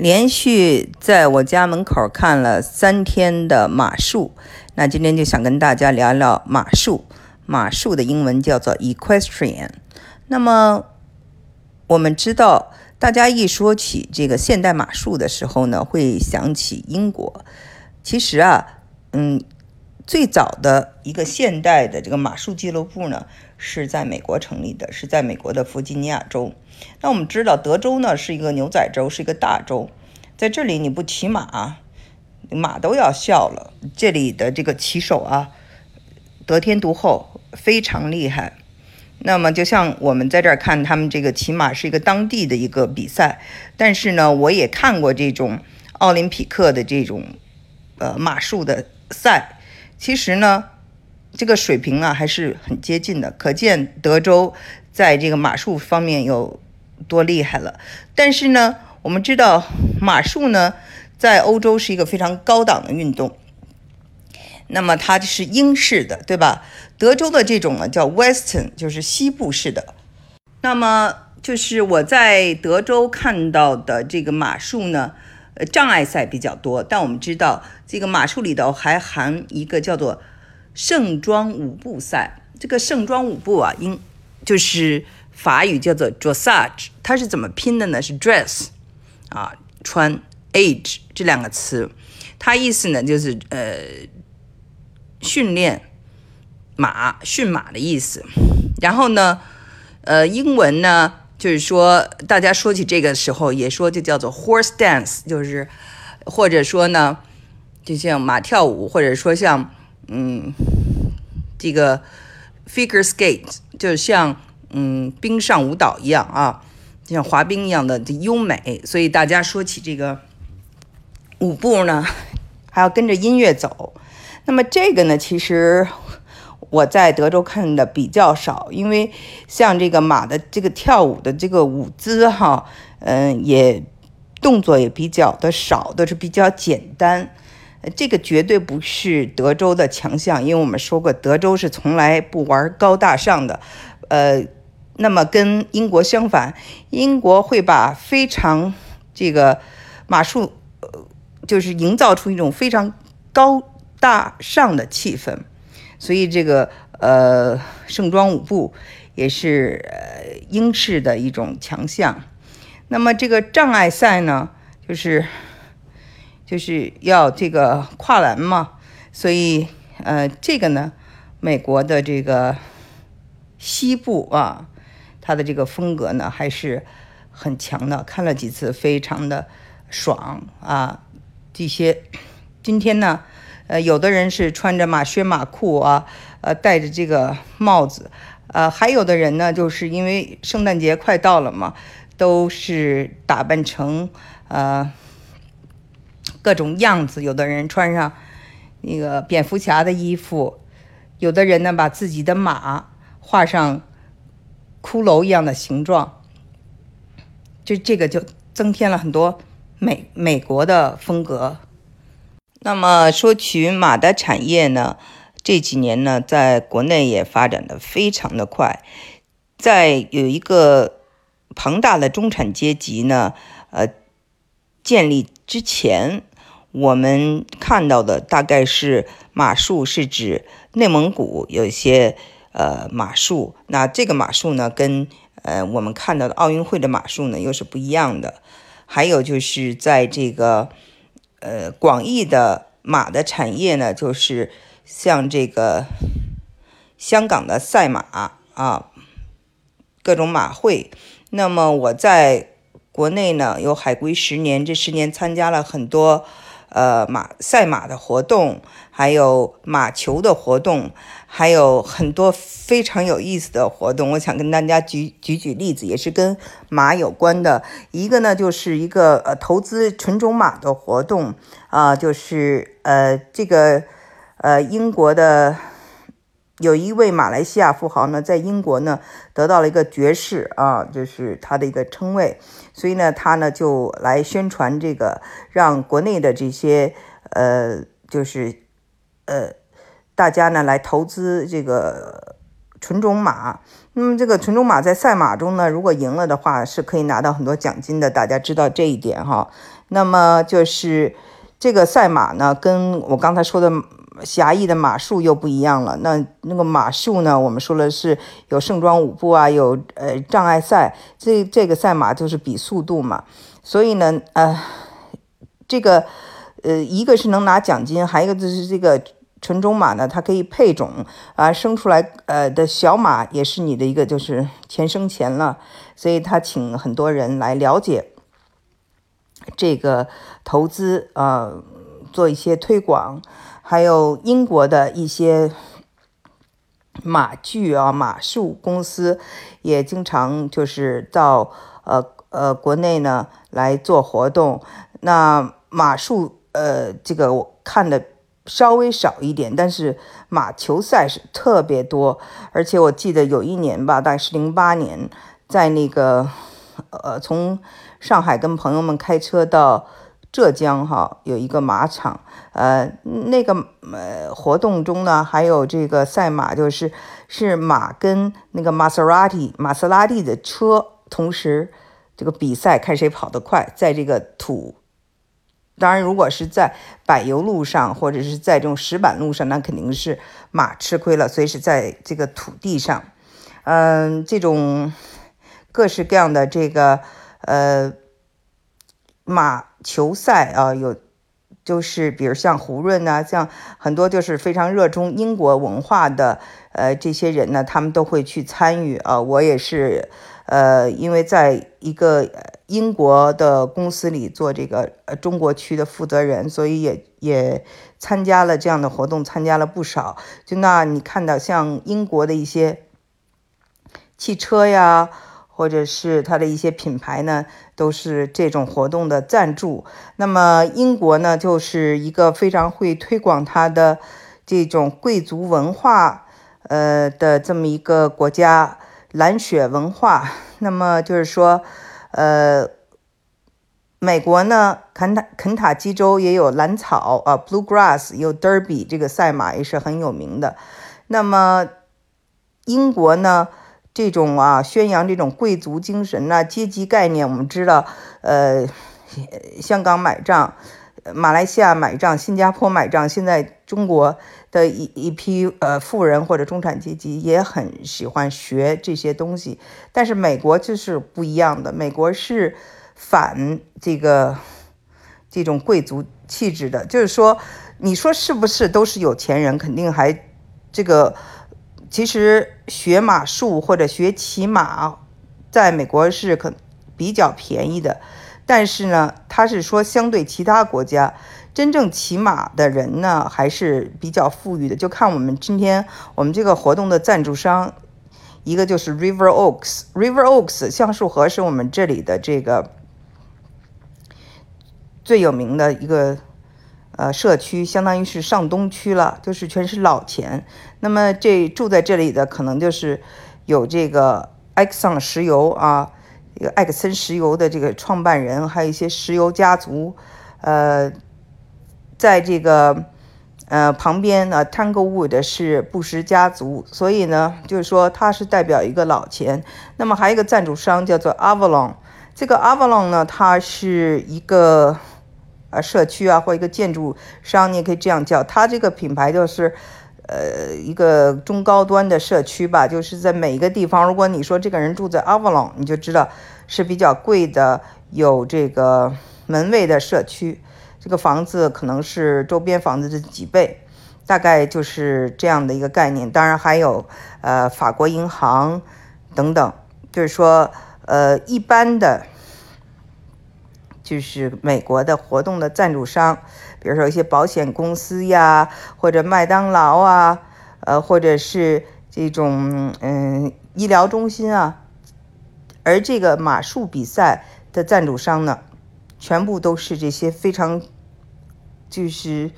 连续在我家门口看了三天的马术，那今天就想跟大家聊聊马术。马术的英文叫做 equestrian。那么我们知道，大家一说起这个现代马术的时候呢，会想起英国。其实啊，嗯，最早的一个现代的这个马术俱乐部呢，是在美国成立的，是在美国的弗吉尼亚州。那我们知道，德州呢是一个牛仔州，是一个大州，在这里你不骑马，马都要笑了。这里的这个骑手啊，得天独厚，非常厉害。那么，就像我们在这儿看他们这个骑马是一个当地的一个比赛，但是呢，我也看过这种奥林匹克的这种呃马术的赛，其实呢，这个水平啊还是很接近的，可见德州在这个马术方面有多厉害了。但是呢，我们知道马术呢在欧洲是一个非常高档的运动。那么它是英式的，对吧？德州的这种呢叫 Western，就是西部式的。那么就是我在德州看到的这个马术呢，呃，障碍赛比较多。但我们知道这个马术里头还含一个叫做盛装舞步赛。这个盛装舞步啊，英就是法语叫做 dressage，它是怎么拼的呢？是 dress 啊，穿 age 这两个词，它意思呢就是呃。训练马，驯马的意思。然后呢，呃，英文呢，就是说，大家说起这个时候，也说就叫做 horse dance，就是或者说呢，就像马跳舞，或者说像嗯，这个 figure skate，就像嗯冰上舞蹈一样啊，就像滑冰一样的优美。所以大家说起这个舞步呢，还要跟着音乐走。那么这个呢，其实我在德州看的比较少，因为像这个马的这个跳舞的这个舞姿哈，嗯，也动作也比较的少，都是比较简单。这个绝对不是德州的强项，因为我们说过，德州是从来不玩高大上的。呃，那么跟英国相反，英国会把非常这个马术，呃，就是营造出一种非常高。大上的气氛，所以这个呃盛装舞步也是呃英式的一种强项。那么这个障碍赛呢，就是就是要这个跨栏嘛，所以呃这个呢，美国的这个西部啊，他的这个风格呢还是很强的，看了几次非常的爽啊。这些今天呢。呃，有的人是穿着马靴、马裤啊，呃，戴着这个帽子，呃，还有的人呢，就是因为圣诞节快到了嘛，都是打扮成呃各种样子。有的人穿上那个蝙蝠侠的衣服，有的人呢，把自己的马画上骷髅一样的形状，就这个就增添了很多美美国的风格。那么说起马的产业呢，这几年呢，在国内也发展的非常的快，在有一个庞大的中产阶级呢，呃，建立之前，我们看到的大概是马术是指内蒙古有一些呃马术，那这个马术呢，跟呃我们看到的奥运会的马术呢又是不一样的，还有就是在这个。呃，广义的马的产业呢，就是像这个香港的赛马啊，各种马会。那么我在国内呢，有海归十年，这十年参加了很多。呃，马赛马的活动，还有马球的活动，还有很多非常有意思的活动。我想跟大家举举举例子，也是跟马有关的。一个呢，就是一个呃投资纯种马的活动啊，就是呃这个呃英国的。有一位马来西亚富豪呢，在英国呢得到了一个爵士啊，就是他的一个称谓，所以呢，他呢就来宣传这个，让国内的这些呃，就是呃，大家呢来投资这个纯种马。那么这个纯种马在赛马中呢，如果赢了的话，是可以拿到很多奖金的。大家知道这一点哈。那么就是这个赛马呢，跟我刚才说的狭义的马术又不一样了。那那个马术呢，我们说了是有盛装舞步啊，有呃障碍赛。这这个赛马就是比速度嘛。所以呢，呃，这个呃，一个是能拿奖金，还有一个就是这个。纯种马呢，它可以配种啊，生出来呃的小马也是你的一个就是钱生钱了，所以他请很多人来了解这个投资啊，做一些推广，还有英国的一些马具啊马术公司也经常就是到呃呃国内呢来做活动，那马术呃这个我看的。稍微少一点，但是马球赛是特别多，而且我记得有一年吧，大概是零八年，在那个呃，从上海跟朋友们开车到浙江哈，有一个马场，呃，那个呃活动中呢，还有这个赛马，就是是马跟那个玛莎拉蒂玛莎拉蒂的车同时这个比赛，看谁跑得快，在这个土。当然，如果是在柏油路上，或者是在这种石板路上，那肯定是马吃亏了。所以是在这个土地上，嗯，这种各式各样的这个呃马球赛啊，有就是比如像胡润呐，像很多就是非常热衷英国文化的呃这些人呢，他们都会去参与啊。我也是。呃，因为在一个英国的公司里做这个呃中国区的负责人，所以也也参加了这样的活动，参加了不少。就那你看到像英国的一些汽车呀，或者是它的一些品牌呢，都是这种活动的赞助。那么英国呢，就是一个非常会推广它的这种贵族文化呃的这么一个国家。蓝血文化，那么就是说，呃，美国呢，肯塔肯塔基州也有蓝草啊，Bluegrass，有 Derby 这个赛马也是很有名的。那么英国呢，这种啊，宣扬这种贵族精神呐，阶级概念，我们知道，呃，香港买账。马来西亚买账，新加坡买账，现在中国的一一批呃富人或者中产阶级也很喜欢学这些东西，但是美国就是不一样的，美国是反这个这种贵族气质的，就是说，你说是不是都是有钱人？肯定还这个，其实学马术或者学骑马，在美国是可比较便宜的。但是呢，他是说，相对其他国家，真正骑马的人呢，还是比较富裕的。就看我们今天我们这个活动的赞助商，一个就是 River Oaks，River Oaks 橡树河是我们这里的这个最有名的一个呃社区，相当于是上东区了，就是全是老钱。那么这住在这里的，可能就是有这个 Exxon 石油啊。这个艾克森石油的这个创办人，还有一些石油家族，呃，在这个呃旁边呢，Tanglewood 是布什家族，所以呢，就是说它是代表一个老钱。那么还有一个赞助商叫做 Avalon，这个 Avalon 呢，它是一个呃社区啊，或一个建筑商，你也可以这样叫。它这个品牌就是。呃，一个中高端的社区吧，就是在每一个地方，如果你说这个人住在 Avalon，你就知道是比较贵的，有这个门卫的社区。这个房子可能是周边房子的几倍，大概就是这样的一个概念。当然还有呃法国银行等等，就是说呃一般的，就是美国的活动的赞助商。比如说一些保险公司呀，或者麦当劳啊，呃，或者是这种嗯医疗中心啊，而这个马术比赛的赞助商呢，全部都是这些非常就是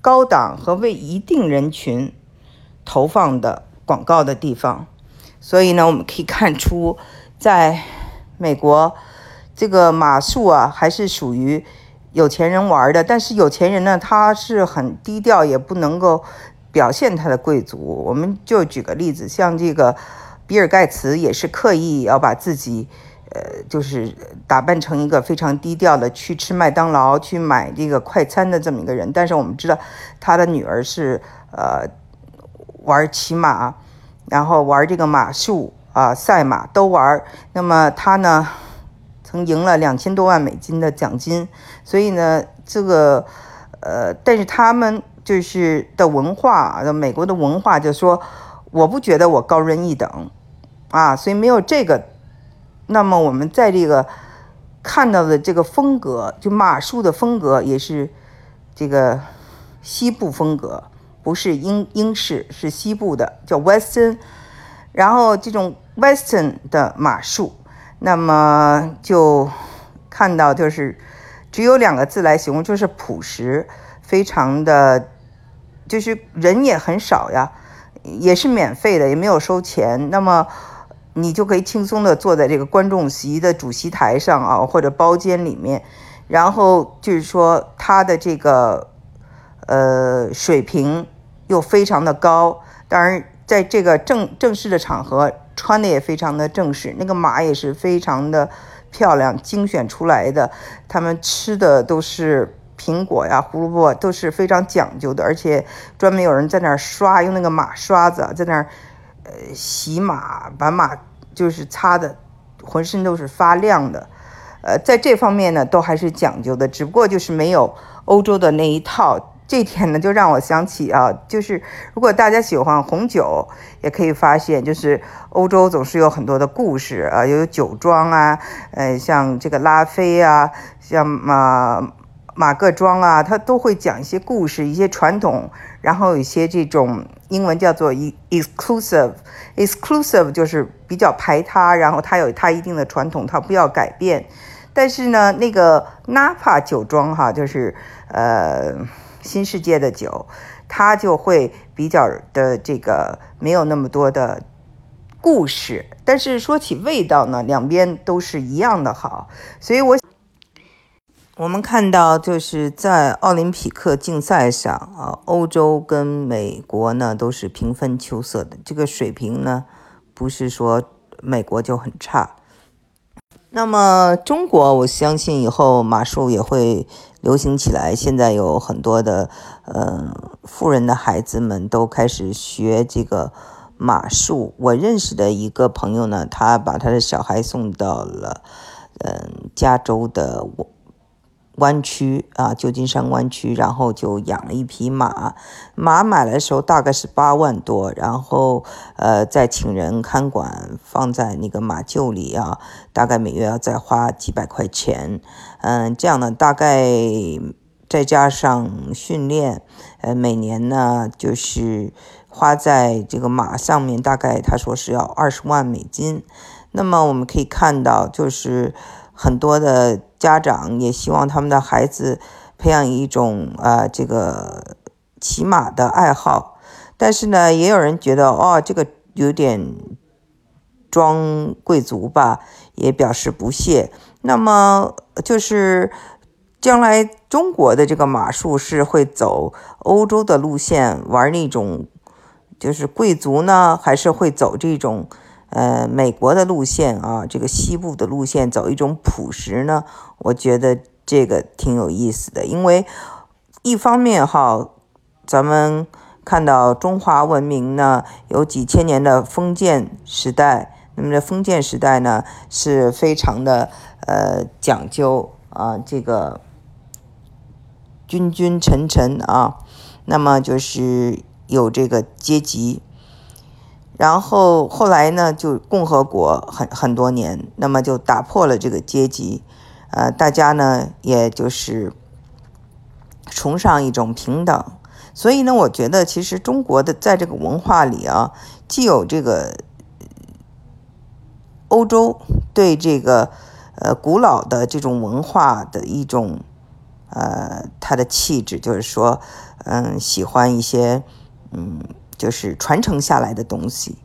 高档和为一定人群投放的广告的地方，所以呢，我们可以看出，在美国这个马术啊，还是属于。有钱人玩的，但是有钱人呢，他是很低调，也不能够表现他的贵族。我们就举个例子，像这个比尔盖茨也是刻意要把自己，呃，就是打扮成一个非常低调的去吃麦当劳、去买这个快餐的这么一个人。但是我们知道他的女儿是呃玩骑马，然后玩这个马术啊，赛马都玩。那么他呢，曾赢了两千多万美金的奖金。所以呢，这个呃，但是他们。就是的文化，美国的文化就说，我不觉得我高人一等，啊，所以没有这个。那么我们在这个看到的这个风格，就马术的风格也是这个西部风格，不是英英式，是西部的，叫 Western。然后这种 Western 的马术，那么就看到就是只有两个字来形容，就是朴实，非常的。就是人也很少呀，也是免费的，也没有收钱。那么你就可以轻松的坐在这个观众席的主席台上啊，或者包间里面。然后就是说他的这个呃水平又非常的高。当然，在这个正正式的场合，穿的也非常的正式。那个马也是非常的漂亮，精选出来的。他们吃的都是。苹果呀，胡萝卜都是非常讲究的，而且专门有人在那儿刷，用那个马刷子在那儿，呃，洗马，把马就是擦的浑身都是发亮的，呃，在这方面呢，都还是讲究的，只不过就是没有欧洲的那一套。这点呢，就让我想起啊，就是如果大家喜欢红酒，也可以发现，就是欧洲总是有很多的故事啊，有酒庄啊，呃，像这个拉菲啊，像嘛。马各庄啊，他都会讲一些故事，一些传统，然后有一些这种英文叫做 exclusive，exclusive 就是比较排他，然后他有他一定的传统，他不要改变。但是呢，那个 Napa 酒庄哈，就是呃新世界的酒，它就会比较的这个没有那么多的故事，但是说起味道呢，两边都是一样的好，所以我。我们看到，就是在奥林匹克竞赛上啊，欧洲跟美国呢都是平分秋色的。这个水平呢，不是说美国就很差。那么中国，我相信以后马术也会流行起来。现在有很多的呃富人的孩子们都开始学这个马术。我认识的一个朋友呢，他把他的小孩送到了嗯加州的我。湾区啊，旧金山湾区，然后就养了一匹马。马买来的时候大概是八万多，然后呃再请人看管，放在那个马厩里啊，大概每月要再花几百块钱。嗯，这样呢，大概再加上训练，呃，每年呢就是花在这个马上面，大概他说是要二十万美金。那么我们可以看到，就是很多的。家长也希望他们的孩子培养一种啊这个骑马的爱好，但是呢，也有人觉得哦，这个有点装贵族吧，也表示不屑。那么就是将来中国的这个马术是会走欧洲的路线，玩那种就是贵族呢，还是会走这种？呃，美国的路线啊，这个西部的路线走一种朴实呢，我觉得这个挺有意思的。因为一方面哈，咱们看到中华文明呢有几千年的封建时代，那么这封建时代呢是非常的呃讲究啊，这个君君臣臣啊，那么就是有这个阶级。然后后来呢，就共和国很很多年，那么就打破了这个阶级，呃，大家呢也就是崇尚一种平等。所以呢，我觉得其实中国的在这个文化里啊，既有这个欧洲对这个呃古老的这种文化的一种呃它的气质，就是说，嗯，喜欢一些嗯。就是传承下来的东西，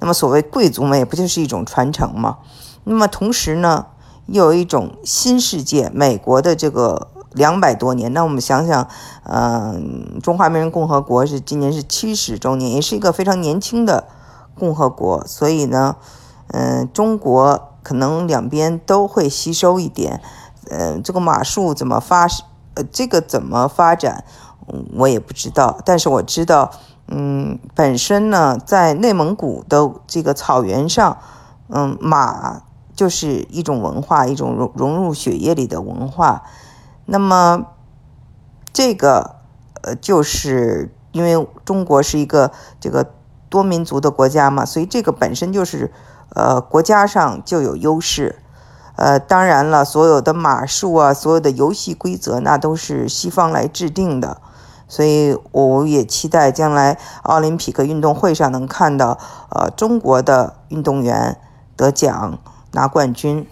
那么所谓贵族们也不就是一种传承吗？那么同时呢，又有一种新世界，美国的这个两百多年。那我们想想，嗯，中华人共和国是今年是七十周年，也是一个非常年轻的共和国。所以呢，嗯，中国可能两边都会吸收一点。嗯，这个马术怎么发，呃，这个怎么发展，我也不知道。但是我知道，嗯，本身呢，在内蒙古的这个草原上，嗯，马就是一种文化，一种融融入血液里的文化。那么，这个，呃，就是因为中国是一个这个多民族的国家嘛，所以这个本身就是，呃，国家上就有优势。呃，当然了，所有的马术啊，所有的游戏规则，那都是西方来制定的，所以我也期待将来奥林匹克运动会上能看到，呃，中国的运动员得奖拿冠军。